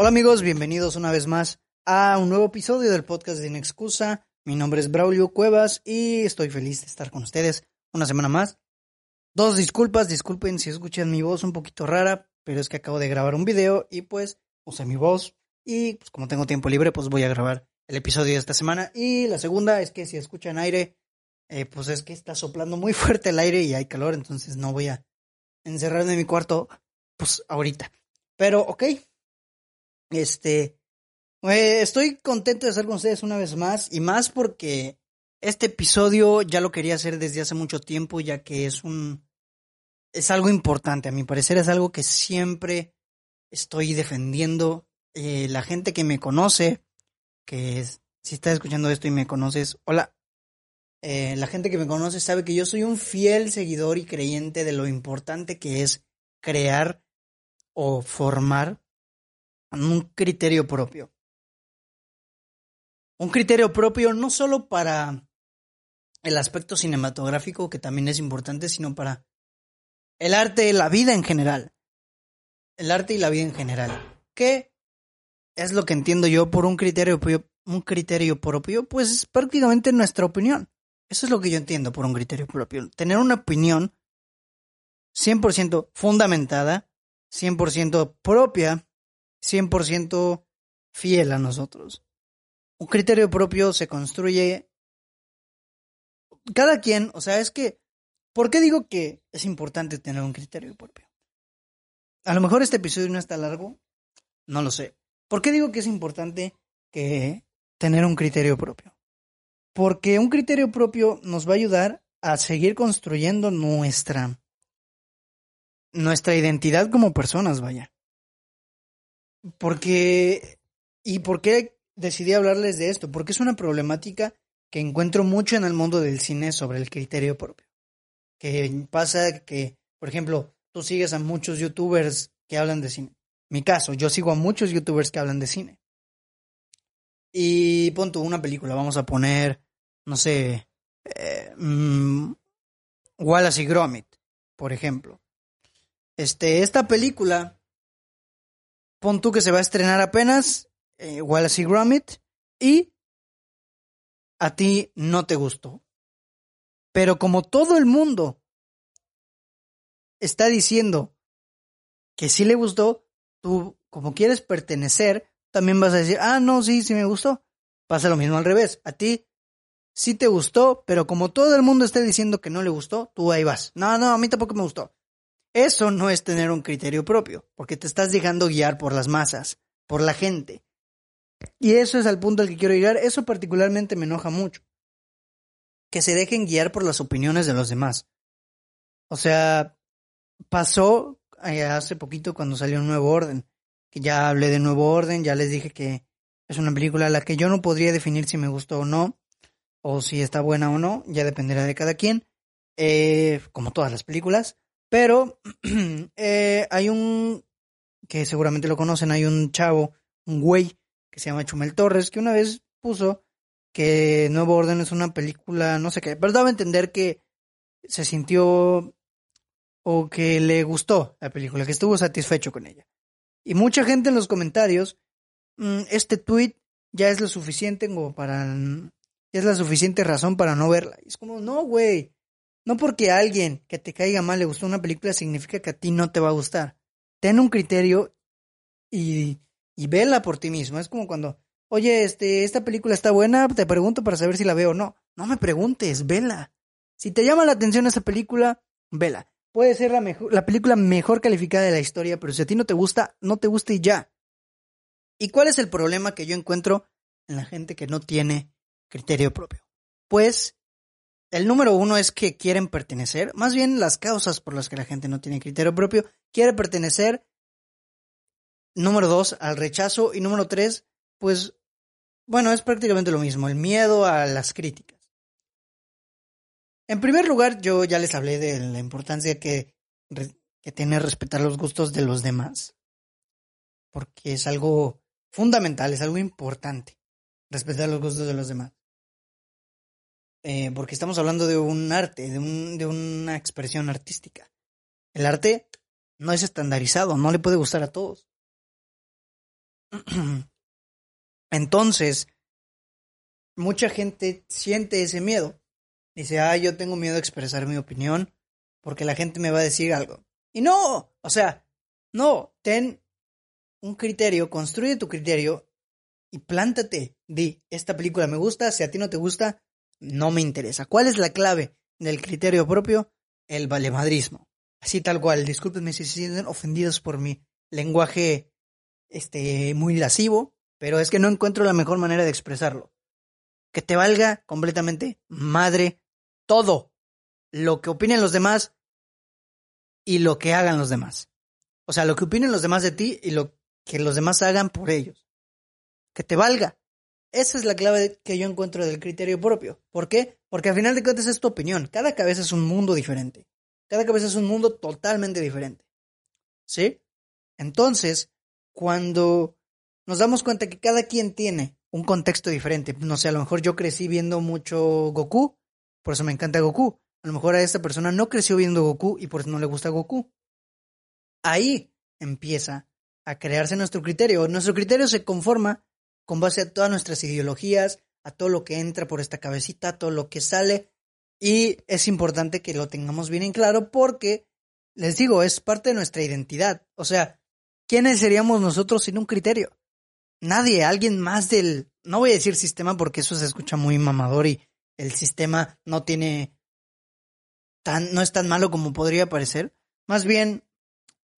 Hola amigos, bienvenidos una vez más a un nuevo episodio del podcast de Inexcusa. Mi nombre es Braulio Cuevas y estoy feliz de estar con ustedes una semana más. Dos disculpas, disculpen si escuchan mi voz un poquito rara, pero es que acabo de grabar un video y pues usé mi voz y pues como tengo tiempo libre pues voy a grabar el episodio de esta semana. Y la segunda es que si escuchan aire, eh, pues es que está soplando muy fuerte el aire y hay calor, entonces no voy a encerrarme en mi cuarto pues ahorita. Pero ok, este, eh, estoy contento de estar con ustedes una vez más y más porque este episodio ya lo quería hacer desde hace mucho tiempo ya que es un es algo importante. A mi parecer es algo que siempre estoy defendiendo. Eh, la gente que me conoce que si estás escuchando esto y me conoces hola. Eh, la gente que me conoce sabe que yo soy un fiel seguidor y creyente de lo importante que es crear o formar un criterio propio. Un criterio propio no solo para el aspecto cinematográfico, que también es importante, sino para el arte la vida en general. El arte y la vida en general. ¿Qué es lo que entiendo yo por un criterio, un criterio propio? Pues es prácticamente nuestra opinión. Eso es lo que yo entiendo por un criterio propio. Tener una opinión 100% fundamentada, 100% propia 100% fiel a nosotros. Un criterio propio se construye cada quien, o sea, es que, ¿por qué digo que es importante tener un criterio propio? A lo mejor este episodio no está largo, no lo sé. ¿Por qué digo que es importante que tener un criterio propio? Porque un criterio propio nos va a ayudar a seguir construyendo nuestra nuestra identidad como personas, vaya. Porque, ¿y por qué decidí hablarles de esto? Porque es una problemática que encuentro mucho en el mundo del cine sobre el criterio propio. Que pasa que, por ejemplo, tú sigues a muchos youtubers que hablan de cine. Mi caso, yo sigo a muchos youtubers que hablan de cine. Y pon tú una película, vamos a poner, no sé, eh, mm, Wallace y Gromit, por ejemplo. Este, esta película pon tú que se va a estrenar apenas eh, Wallace y Gromit y a ti no te gustó. Pero como todo el mundo está diciendo que sí le gustó, tú como quieres pertenecer, también vas a decir, ah, no, sí, sí me gustó. Pasa lo mismo al revés. A ti sí te gustó, pero como todo el mundo está diciendo que no le gustó, tú ahí vas. No, no, a mí tampoco me gustó. Eso no es tener un criterio propio, porque te estás dejando guiar por las masas, por la gente. Y eso es al punto al que quiero llegar. Eso particularmente me enoja mucho. Que se dejen guiar por las opiniones de los demás. O sea, pasó eh, hace poquito cuando salió un nuevo orden. Que ya hablé de nuevo orden, ya les dije que es una película a la que yo no podría definir si me gustó o no, o si está buena o no, ya dependerá de cada quien, eh, como todas las películas. Pero eh, hay un, que seguramente lo conocen, hay un chavo, un güey, que se llama Chumel Torres, que una vez puso que Nuevo Orden es una película, no sé qué, pero daba a entender que se sintió o que le gustó la película, que estuvo satisfecho con ella. Y mucha gente en los comentarios, mm, este tweet ya es lo suficiente como para, es la suficiente razón para no verla. Y es como, no, güey, no porque a alguien que te caiga mal le gustó una película significa que a ti no te va a gustar. Ten un criterio y, y vela por ti mismo. Es como cuando, oye, este, esta película está buena, te pregunto para saber si la veo o no. No me preguntes, vela. Si te llama la atención esa película, vela. Puede ser la, mejor, la película mejor calificada de la historia, pero si a ti no te gusta, no te gusta y ya. ¿Y cuál es el problema que yo encuentro en la gente que no tiene criterio propio? Pues el número uno es que quieren pertenecer, más bien las causas por las que la gente no tiene criterio propio, quiere pertenecer. Número dos, al rechazo. Y número tres, pues, bueno, es prácticamente lo mismo, el miedo a las críticas. En primer lugar, yo ya les hablé de la importancia que, que tiene respetar los gustos de los demás. Porque es algo fundamental, es algo importante, respetar los gustos de los demás. Eh, porque estamos hablando de un arte, de, un, de una expresión artística. El arte no es estandarizado, no le puede gustar a todos. Entonces, mucha gente siente ese miedo. Dice, ah, yo tengo miedo de expresar mi opinión porque la gente me va a decir algo. Y no, o sea, no, ten un criterio, construye tu criterio y plántate. Di, esta película me gusta, si a ti no te gusta, no me interesa. ¿Cuál es la clave del criterio propio? El valemadrismo. Así tal cual, discúlpenme si se sienten ofendidos por mi lenguaje este, muy lascivo, pero es que no encuentro la mejor manera de expresarlo. Que te valga completamente madre todo lo que opinen los demás y lo que hagan los demás. O sea, lo que opinen los demás de ti y lo que los demás hagan por ellos. Que te valga. Esa es la clave que yo encuentro del criterio propio. ¿Por qué? Porque al final de cuentas es tu opinión. Cada cabeza es un mundo diferente. Cada cabeza es un mundo totalmente diferente. ¿Sí? Entonces, cuando nos damos cuenta que cada quien tiene un contexto diferente, no sé, a lo mejor yo crecí viendo mucho Goku, por eso me encanta Goku. A lo mejor a esta persona no creció viendo Goku y por eso no le gusta Goku. Ahí empieza a crearse nuestro criterio. Nuestro criterio se conforma con base a todas nuestras ideologías, a todo lo que entra por esta cabecita, a todo lo que sale. Y es importante que lo tengamos bien en claro porque, les digo, es parte de nuestra identidad. O sea, ¿quiénes seríamos nosotros sin un criterio? Nadie, alguien más del... No voy a decir sistema porque eso se escucha muy mamador y el sistema no tiene... Tan, no es tan malo como podría parecer. Más bien,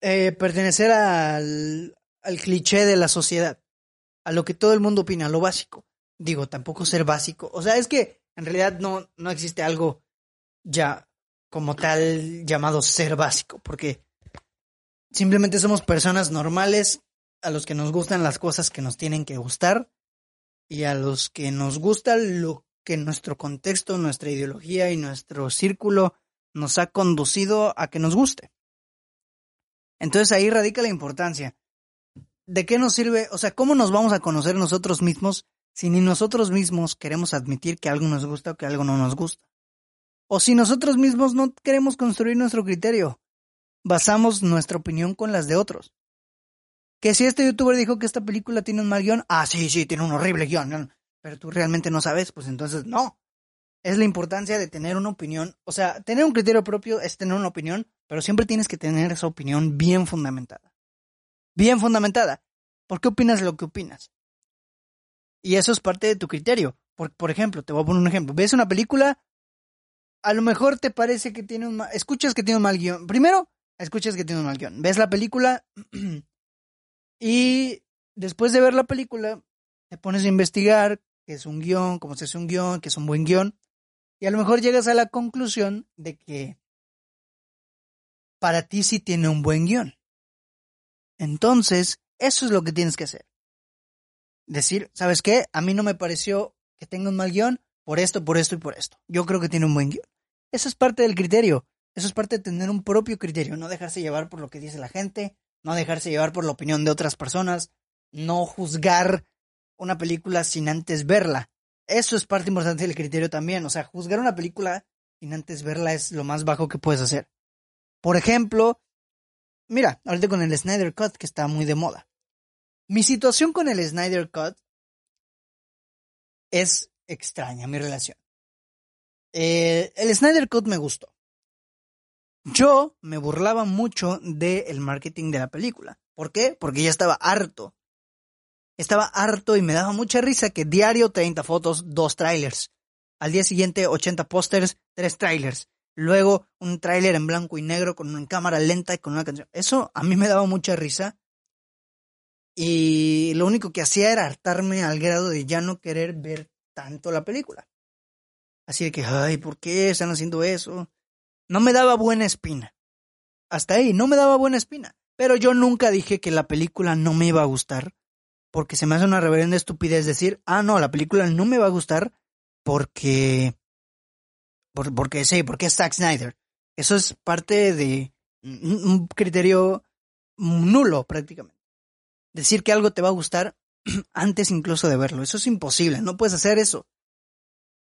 eh, pertenecer al, al cliché de la sociedad, a lo que todo el mundo opina, lo básico. Digo, tampoco ser básico. O sea, es que en realidad no, no existe algo ya como tal llamado ser básico, porque simplemente somos personas normales a los que nos gustan las cosas que nos tienen que gustar y a los que nos gusta lo que nuestro contexto, nuestra ideología y nuestro círculo nos ha conducido a que nos guste. Entonces ahí radica la importancia. ¿De qué nos sirve? O sea, ¿cómo nos vamos a conocer nosotros mismos si ni nosotros mismos queremos admitir que algo nos gusta o que algo no nos gusta? O si nosotros mismos no queremos construir nuestro criterio, basamos nuestra opinión con las de otros. Que si este youtuber dijo que esta película tiene un mal guion, ah, sí, sí, tiene un horrible guion, pero tú realmente no sabes, pues entonces no. Es la importancia de tener una opinión, o sea, tener un criterio propio es tener una opinión, pero siempre tienes que tener esa opinión bien fundamentada. Bien fundamentada. ¿Por qué opinas lo que opinas? Y eso es parte de tu criterio. Por, por ejemplo, te voy a poner un ejemplo. Ves una película, a lo mejor te parece que tiene un mal... Escuchas que tiene un mal guion. Primero, escuchas que tiene un mal guion. Ves la película y después de ver la película, te pones a investigar qué es un guion, cómo se hace un guion, qué es un buen guion. Y a lo mejor llegas a la conclusión de que para ti sí tiene un buen guion. Entonces, eso es lo que tienes que hacer. Decir, ¿sabes qué? A mí no me pareció que tenga un mal guion por esto, por esto y por esto. Yo creo que tiene un buen guion. Eso es parte del criterio. Eso es parte de tener un propio criterio, no dejarse llevar por lo que dice la gente, no dejarse llevar por la opinión de otras personas, no juzgar una película sin antes verla. Eso es parte importante del criterio también. O sea, juzgar una película sin antes verla es lo más bajo que puedes hacer. Por ejemplo, mira, ahorita con el Snyder Cut que está muy de moda. Mi situación con el Snyder Cut es extraña, mi relación. Eh, el Snyder Cut me gustó. Yo me burlaba mucho del marketing de la película. ¿Por qué? Porque ya estaba harto. Estaba harto y me daba mucha risa que diario 30 fotos, dos trailers. Al día siguiente 80 pósters, tres trailers. Luego un tráiler en blanco y negro con una cámara lenta y con una canción. Eso a mí me daba mucha risa. Y lo único que hacía era hartarme al grado de ya no querer ver tanto la película. Así de que, ay, ¿por qué están haciendo eso? No me daba buena espina. Hasta ahí, no me daba buena espina. Pero yo nunca dije que la película no me iba a gustar, porque se me hace una reverenda estupidez decir, ah, no, la película no me va a gustar porque por, porque sí, porque es Zack Snyder. Eso es parte de un criterio nulo prácticamente. Decir que algo te va a gustar antes incluso de verlo. Eso es imposible, no puedes hacer eso.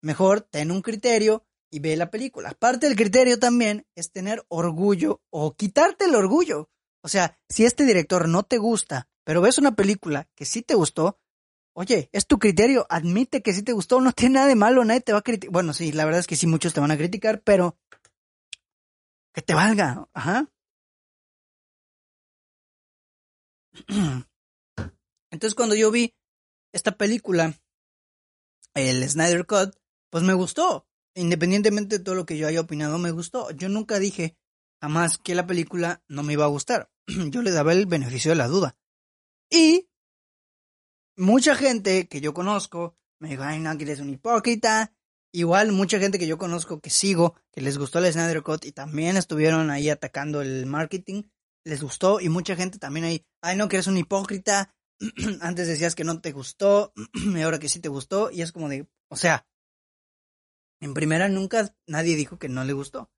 Mejor ten un criterio y ve la película. Parte del criterio también es tener orgullo o quitarte el orgullo. O sea, si este director no te gusta pero ves una película que sí te gustó, oye, es tu criterio, admite que sí te gustó, no tiene nada de malo, nadie te va a criticar. Bueno, sí, la verdad es que sí, muchos te van a criticar, pero que te valga, ajá. Entonces cuando yo vi esta película, el Snyder Cut, pues me gustó. Independientemente de todo lo que yo haya opinado, me gustó. Yo nunca dije jamás que la película no me iba a gustar. yo le daba el beneficio de la duda. Y mucha gente que yo conozco me dijo, ay, no, que eres un hipócrita. Igual mucha gente que yo conozco, que sigo, que les gustó el Snyder Cut y también estuvieron ahí atacando el marketing, les gustó. Y mucha gente también ahí, ay, no, que eres un hipócrita, antes decías que no te gustó y ahora que sí te gustó y es como de, o sea, en primera nunca nadie dijo que no le gustó.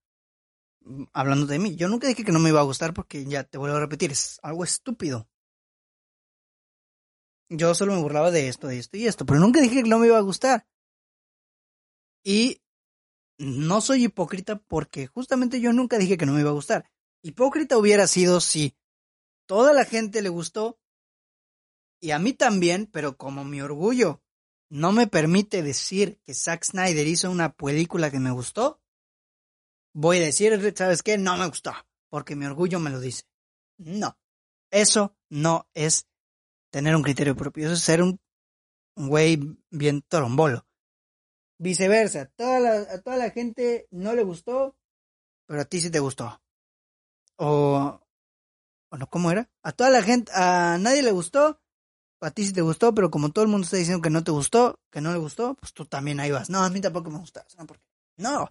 Mm, hablando de mí, yo nunca dije que no me iba a gustar porque ya te vuelvo a repetir, es algo estúpido. Yo solo me burlaba de esto, de esto y esto, pero nunca dije que no me iba a gustar. Y no soy hipócrita porque justamente yo nunca dije que no me iba a gustar. Hipócrita hubiera sido si toda la gente le gustó y a mí también, pero como mi orgullo no me permite decir que Zack Snyder hizo una película que me gustó, voy a decir, ¿sabes qué? No me gustó, porque mi orgullo me lo dice. No, eso no es tener un criterio propio, eso es ser un, güey bien torombolo. Viceversa, toda a toda la gente no le gustó, pero a ti sí te gustó. O, o no, ¿cómo era? A toda la gente, a nadie le gustó, a ti sí te gustó, pero como todo el mundo está diciendo que no te gustó, que no le gustó, pues tú también ahí vas. No, a mí tampoco me gusta. ¿no? no.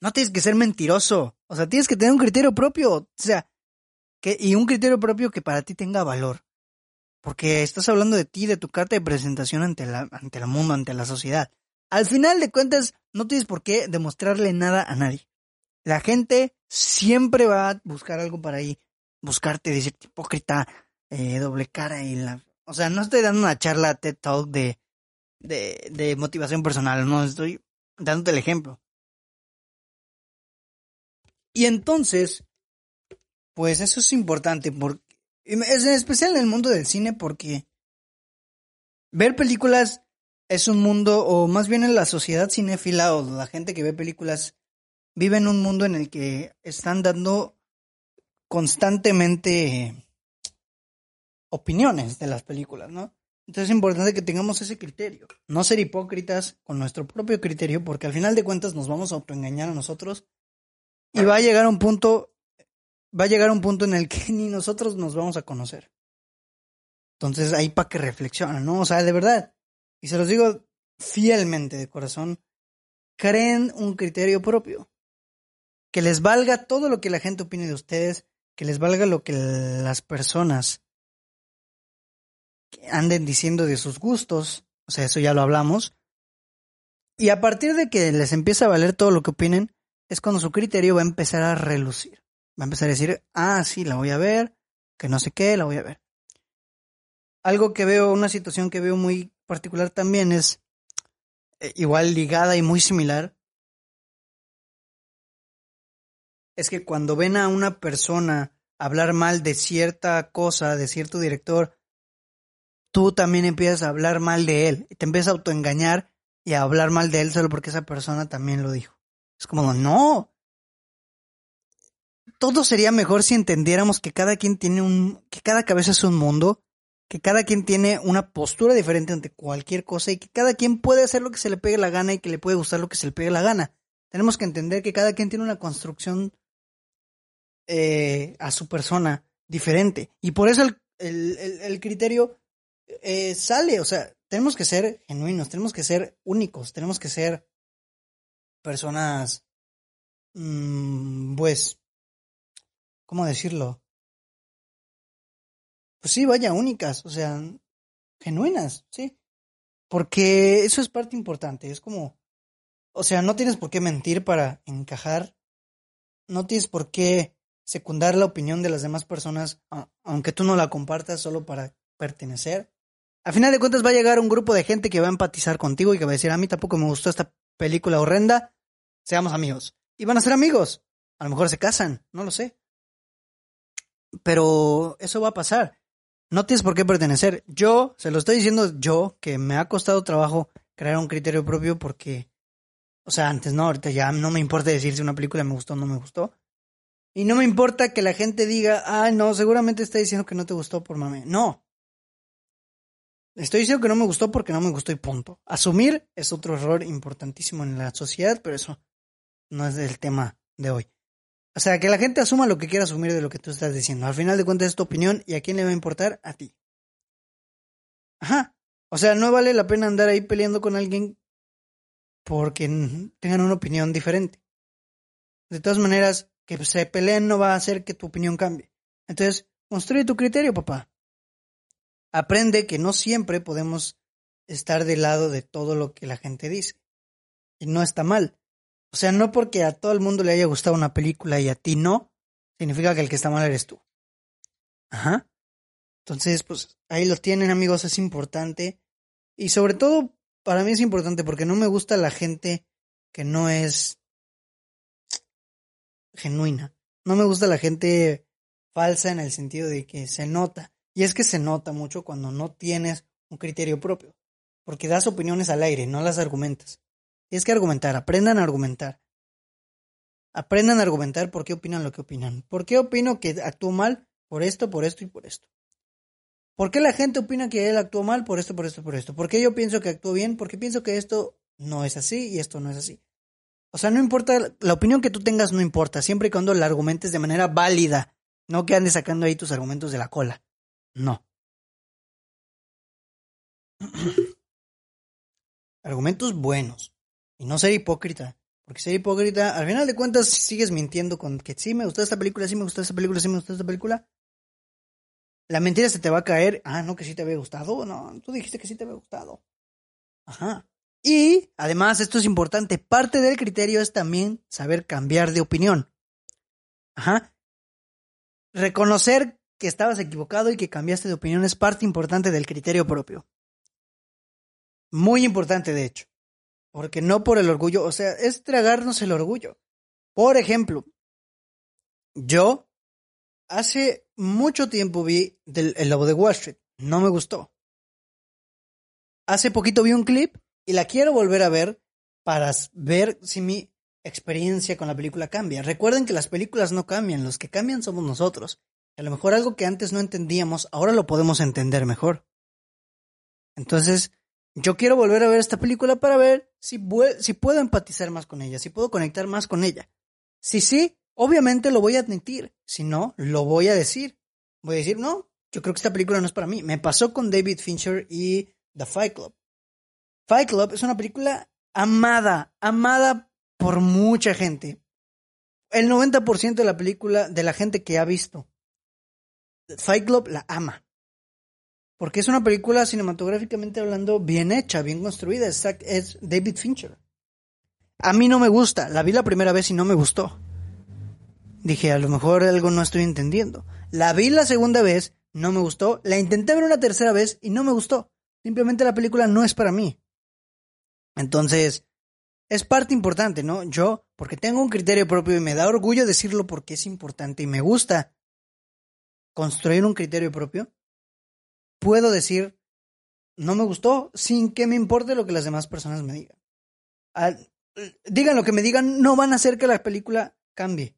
No tienes que ser mentiroso. O sea, tienes que tener un criterio propio. O sea, que, y un criterio propio que para ti tenga valor. Porque estás hablando de ti, de tu carta de presentación ante, la, ante el mundo, ante la sociedad. Al final de cuentas, no tienes por qué demostrarle nada a nadie. La gente siempre va a buscar algo para ahí, buscarte, decirte hipócrita, eh, doble cara y la... O sea, no estoy dando una charla TED Talk de, de, de motivación personal, no, estoy dándote el ejemplo. Y entonces, pues eso es importante, porque, es en especial en el mundo del cine, porque ver películas es un mundo, o más bien en la sociedad cinéfila o la gente que ve películas, vive en un mundo en el que están dando constantemente opiniones de las películas, ¿no? Entonces es importante que tengamos ese criterio, no ser hipócritas con nuestro propio criterio, porque al final de cuentas nos vamos a autoengañar a nosotros y va a llegar un punto, va a llegar un punto en el que ni nosotros nos vamos a conocer. Entonces ahí para que reflexionen, ¿no? O sea, de verdad, y se los digo fielmente de corazón, creen un criterio propio, que les valga todo lo que la gente opine de ustedes, que les valga lo que las personas anden diciendo de sus gustos, o sea, eso ya lo hablamos. Y a partir de que les empieza a valer todo lo que opinen, es cuando su criterio va a empezar a relucir. Va a empezar a decir, ah, sí, la voy a ver, que no sé qué, la voy a ver. Algo que veo, una situación que veo muy particular también es eh, igual ligada y muy similar. Es que cuando ven a una persona hablar mal de cierta cosa, de cierto director, tú también empiezas a hablar mal de él, y te empiezas a autoengañar y a hablar mal de él solo porque esa persona también lo dijo. Es como, no. Todo sería mejor si entendiéramos que cada quien tiene un, que cada cabeza es un mundo, que cada quien tiene una postura diferente ante cualquier cosa y que cada quien puede hacer lo que se le pegue la gana y que le puede gustar lo que se le pegue la gana. Tenemos que entender que cada quien tiene una construcción eh, a su persona diferente. Y por eso el, el, el criterio eh, sale, o sea, tenemos que ser genuinos, tenemos que ser únicos, tenemos que ser personas, mmm, pues, ¿cómo decirlo? Pues sí, vaya, únicas, o sea, genuinas, sí. Porque eso es parte importante, es como, o sea, no tienes por qué mentir para encajar, no tienes por qué secundar la opinión de las demás personas, aunque tú no la compartas solo para pertenecer. A final de cuentas va a llegar un grupo de gente que va a empatizar contigo y que va a decir, a mí tampoco me gustó esta película horrenda, seamos amigos. Y van a ser amigos. A lo mejor se casan, no lo sé. Pero eso va a pasar. No tienes por qué pertenecer. Yo, se lo estoy diciendo yo, que me ha costado trabajo crear un criterio propio porque, o sea, antes no, ahorita ya no me importa decir si una película me gustó o no me gustó. Y no me importa que la gente diga, ah, no, seguramente está diciendo que no te gustó por mame. No. Estoy diciendo que no me gustó porque no me gustó y punto. Asumir es otro error importantísimo en la sociedad, pero eso no es el tema de hoy. O sea, que la gente asuma lo que quiera asumir de lo que tú estás diciendo. Al final de cuentas es tu opinión y a quién le va a importar, a ti. Ajá. O sea, no vale la pena andar ahí peleando con alguien porque tengan una opinión diferente. De todas maneras, que se peleen no va a hacer que tu opinión cambie. Entonces, construye tu criterio, papá. Aprende que no siempre podemos estar del lado de todo lo que la gente dice. Y no está mal. O sea, no porque a todo el mundo le haya gustado una película y a ti no, significa que el que está mal eres tú. Ajá. Entonces, pues ahí lo tienen, amigos, es importante. Y sobre todo, para mí es importante porque no me gusta la gente que no es genuina. No me gusta la gente falsa en el sentido de que se nota. Y es que se nota mucho cuando no tienes un criterio propio. Porque das opiniones al aire, no las argumentas. Tienes que argumentar, aprendan a argumentar. Aprendan a argumentar por qué opinan lo que opinan. ¿Por qué opino que actuó mal? Por esto, por esto y por esto. ¿Por qué la gente opina que él actuó mal? Por esto, por esto, por esto. ¿Por qué yo pienso que actuó bien? Porque pienso que esto no es así y esto no es así. O sea, no importa, la opinión que tú tengas no importa, siempre y cuando la argumentes de manera válida, no que andes sacando ahí tus argumentos de la cola. No. argumentos buenos. Y no ser hipócrita. Porque ser hipócrita, al final de cuentas, sigues mintiendo con que sí me gustó esta película, sí me gustó esta película, sí me gustó esta película. La mentira se te va a caer. Ah, no, que sí te había gustado. No, tú dijiste que sí te había gustado. Ajá. Y además, esto es importante, parte del criterio es también saber cambiar de opinión. Ajá. Reconocer que estabas equivocado y que cambiaste de opinión es parte importante del criterio propio. Muy importante, de hecho. Porque no por el orgullo, o sea, es tragarnos el orgullo. Por ejemplo, yo hace mucho tiempo vi El Lobo de Wall Street. No me gustó. Hace poquito vi un clip y la quiero volver a ver para ver si mi experiencia con la película cambia. Recuerden que las películas no cambian, los que cambian somos nosotros. A lo mejor algo que antes no entendíamos, ahora lo podemos entender mejor. Entonces, yo quiero volver a ver esta película para ver si, puedo empatizar más con ella, si puedo conectar más con ella. Si sí, obviamente lo voy a admitir. Si no, lo voy a decir. Voy a decir, no, yo creo que esta película no es para mí. Me pasó con David Fincher y The Fight Club. Fight Club es una película amada, amada por mucha gente. El 90% de la película, de la gente que ha visto Fight Club la ama. Porque es una película cinematográficamente hablando bien hecha, bien construida. Es, es David Fincher. A mí no me gusta. La vi la primera vez y no me gustó. Dije, a lo mejor algo no estoy entendiendo. La vi la segunda vez, no me gustó. La intenté ver una tercera vez y no me gustó. Simplemente la película no es para mí. Entonces, es parte importante, ¿no? Yo, porque tengo un criterio propio y me da orgullo decirlo porque es importante y me gusta construir un criterio propio, puedo decir, no me gustó sin que me importe lo que las demás personas me digan. digan lo que me digan, no van a hacer que la película cambie.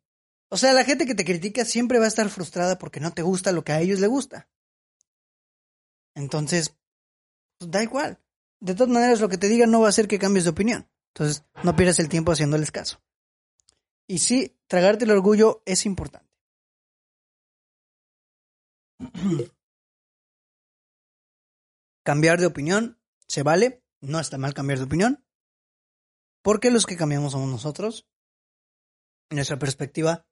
O sea, la gente que te critica siempre va a estar frustrada porque no te gusta lo que a ellos les gusta. Entonces, pues, da igual de todas maneras lo que te digan no va a hacer que cambies de opinión. Entonces, no pierdas el tiempo haciéndoles caso. Y sí, tragarte el orgullo es importante. Cambiar de opinión se vale, no está mal cambiar de opinión, porque los que cambiamos somos nosotros. Nuestra perspectiva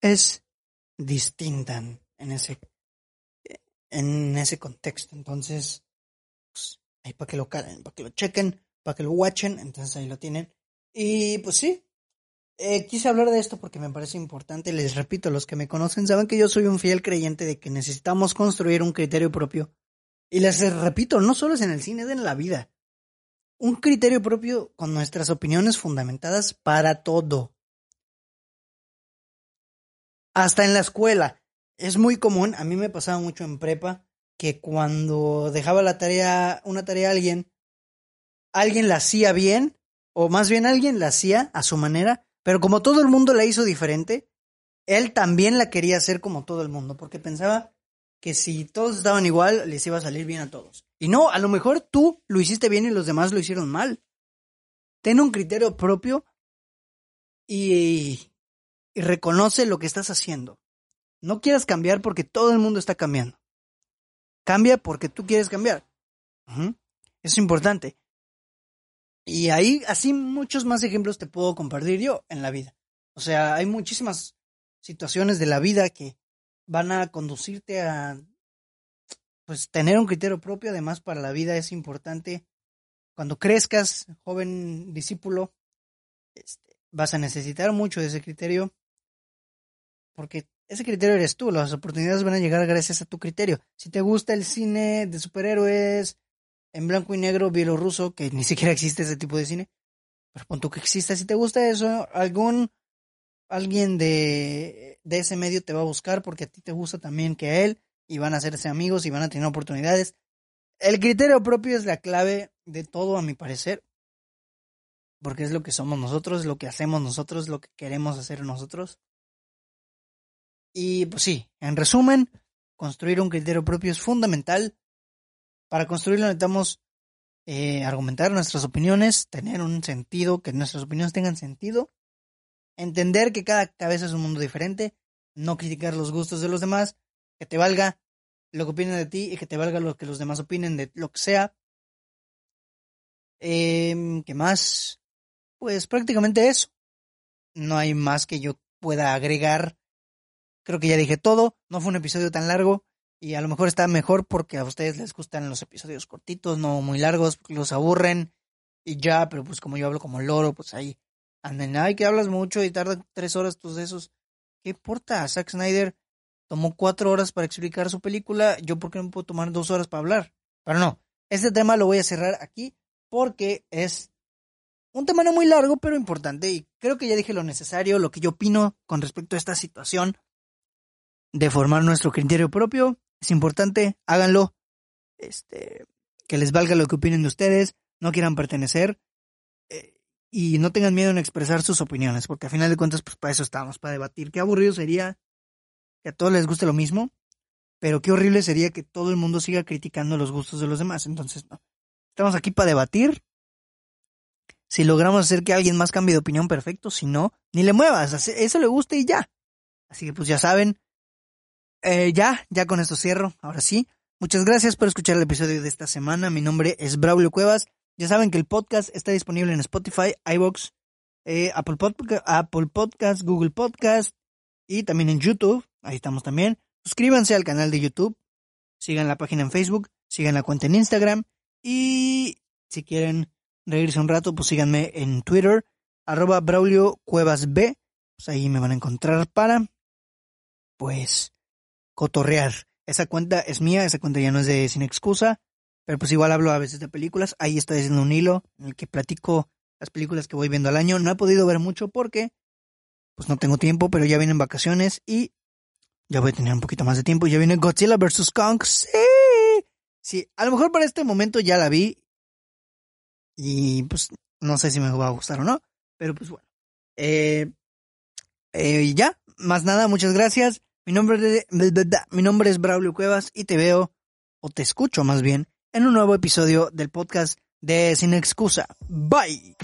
es distinta en ese, en ese contexto. Entonces, pues, ahí para que lo para que lo chequen, para que lo watchen, entonces ahí lo tienen. Y pues sí, eh, quise hablar de esto porque me parece importante. Les repito, los que me conocen saben que yo soy un fiel creyente de que necesitamos construir un criterio propio. Y les repito, no solo es en el cine, es en la vida. Un criterio propio con nuestras opiniones fundamentadas para todo. Hasta en la escuela. Es muy común, a mí me pasaba mucho en prepa, que cuando dejaba la tarea, una tarea a alguien, alguien la hacía bien, o más bien alguien la hacía a su manera, pero como todo el mundo la hizo diferente, él también la quería hacer como todo el mundo, porque pensaba que si todos estaban igual, les iba a salir bien a todos. Y no, a lo mejor tú lo hiciste bien y los demás lo hicieron mal. Ten un criterio propio y, y reconoce lo que estás haciendo. No quieras cambiar porque todo el mundo está cambiando. Cambia porque tú quieres cambiar. Eso es importante. Y ahí, así muchos más ejemplos te puedo compartir yo en la vida. O sea, hay muchísimas situaciones de la vida que van a conducirte a pues tener un criterio propio, además para la vida es importante. Cuando crezcas, joven discípulo, este, vas a necesitar mucho de ese criterio, porque ese criterio eres tú, las oportunidades van a llegar gracias a tu criterio. Si te gusta el cine de superhéroes en blanco y negro bielorruso, que ni siquiera existe ese tipo de cine, pero punto que exista, si te gusta eso, algún alguien de, de ese medio te va a buscar porque a ti te gusta también que a él y van a hacerse amigos y van a tener oportunidades. El criterio propio es la clave de todo, a mi parecer, porque es lo que somos nosotros, lo que hacemos nosotros, lo que queremos hacer nosotros. Y pues sí, en resumen, construir un criterio propio es fundamental. Para construirlo necesitamos eh, argumentar nuestras opiniones, tener un sentido, que nuestras opiniones tengan sentido, entender que cada cabeza es un mundo diferente, no criticar los gustos de los demás, que te valga lo que opinen de ti y que te valga lo que los demás opinen de lo que sea. Eh, ¿Qué más? Pues prácticamente eso. No hay más que yo pueda agregar. Creo que ya dije todo. No fue un episodio tan largo. Y a lo mejor está mejor porque a ustedes les gustan los episodios cortitos, no muy largos, porque los aburren. Y ya, pero pues como yo hablo como loro, pues ahí anden. Ay, que hablas mucho y tarda tres horas tus esos. ¿Qué importa? Zack Snyder tomó cuatro horas para explicar su película, yo por qué no puedo tomar dos horas para hablar. Pero no, este tema lo voy a cerrar aquí porque es un tema no muy largo, pero importante y creo que ya dije lo necesario, lo que yo opino con respecto a esta situación de formar nuestro criterio propio. Es importante, háganlo. Este, que les valga lo que opinen de ustedes, no quieran pertenecer y no tengan miedo en expresar sus opiniones, porque a final de cuentas, pues para eso estamos, para debatir. Qué aburrido sería que a todos les guste lo mismo, pero qué horrible sería que todo el mundo siga criticando los gustos de los demás. Entonces, no. Estamos aquí para debatir. Si logramos hacer que alguien más cambie de opinión, perfecto. Si no, ni le muevas. Eso le gusta y ya. Así que pues ya saben. Eh, ya, ya con esto cierro. Ahora sí. Muchas gracias por escuchar el episodio de esta semana. Mi nombre es Braulio Cuevas. Ya saben que el podcast está disponible en Spotify, iBox, eh, Apple, Podcast, Google Podcast y también en YouTube. Ahí estamos también. Suscríbanse al canal de YouTube, sigan la página en Facebook, sigan la cuenta en Instagram y si quieren reírse un rato, pues síganme en Twitter, arroba Braulio Cuevas B. Pues ahí me van a encontrar para, pues, cotorrear. Esa cuenta es mía, esa cuenta ya no es de Sin Excusa, pero pues igual hablo a veces de películas. Ahí estoy haciendo un hilo en el que platico las películas que voy viendo al año. No he podido ver mucho porque, pues no tengo tiempo, pero ya vienen vacaciones y ya voy a tener un poquito más de tiempo. Ya viene Godzilla vs. Kong. Sí. Sí, a lo mejor para este momento ya la vi. Y pues no sé si me va a gustar o no. Pero pues bueno. Eh, eh, ya, más nada, muchas gracias. Mi nombre, de, mi nombre es Braulio Cuevas y te veo, o te escucho más bien, en un nuevo episodio del podcast de Sin Excusa. Bye.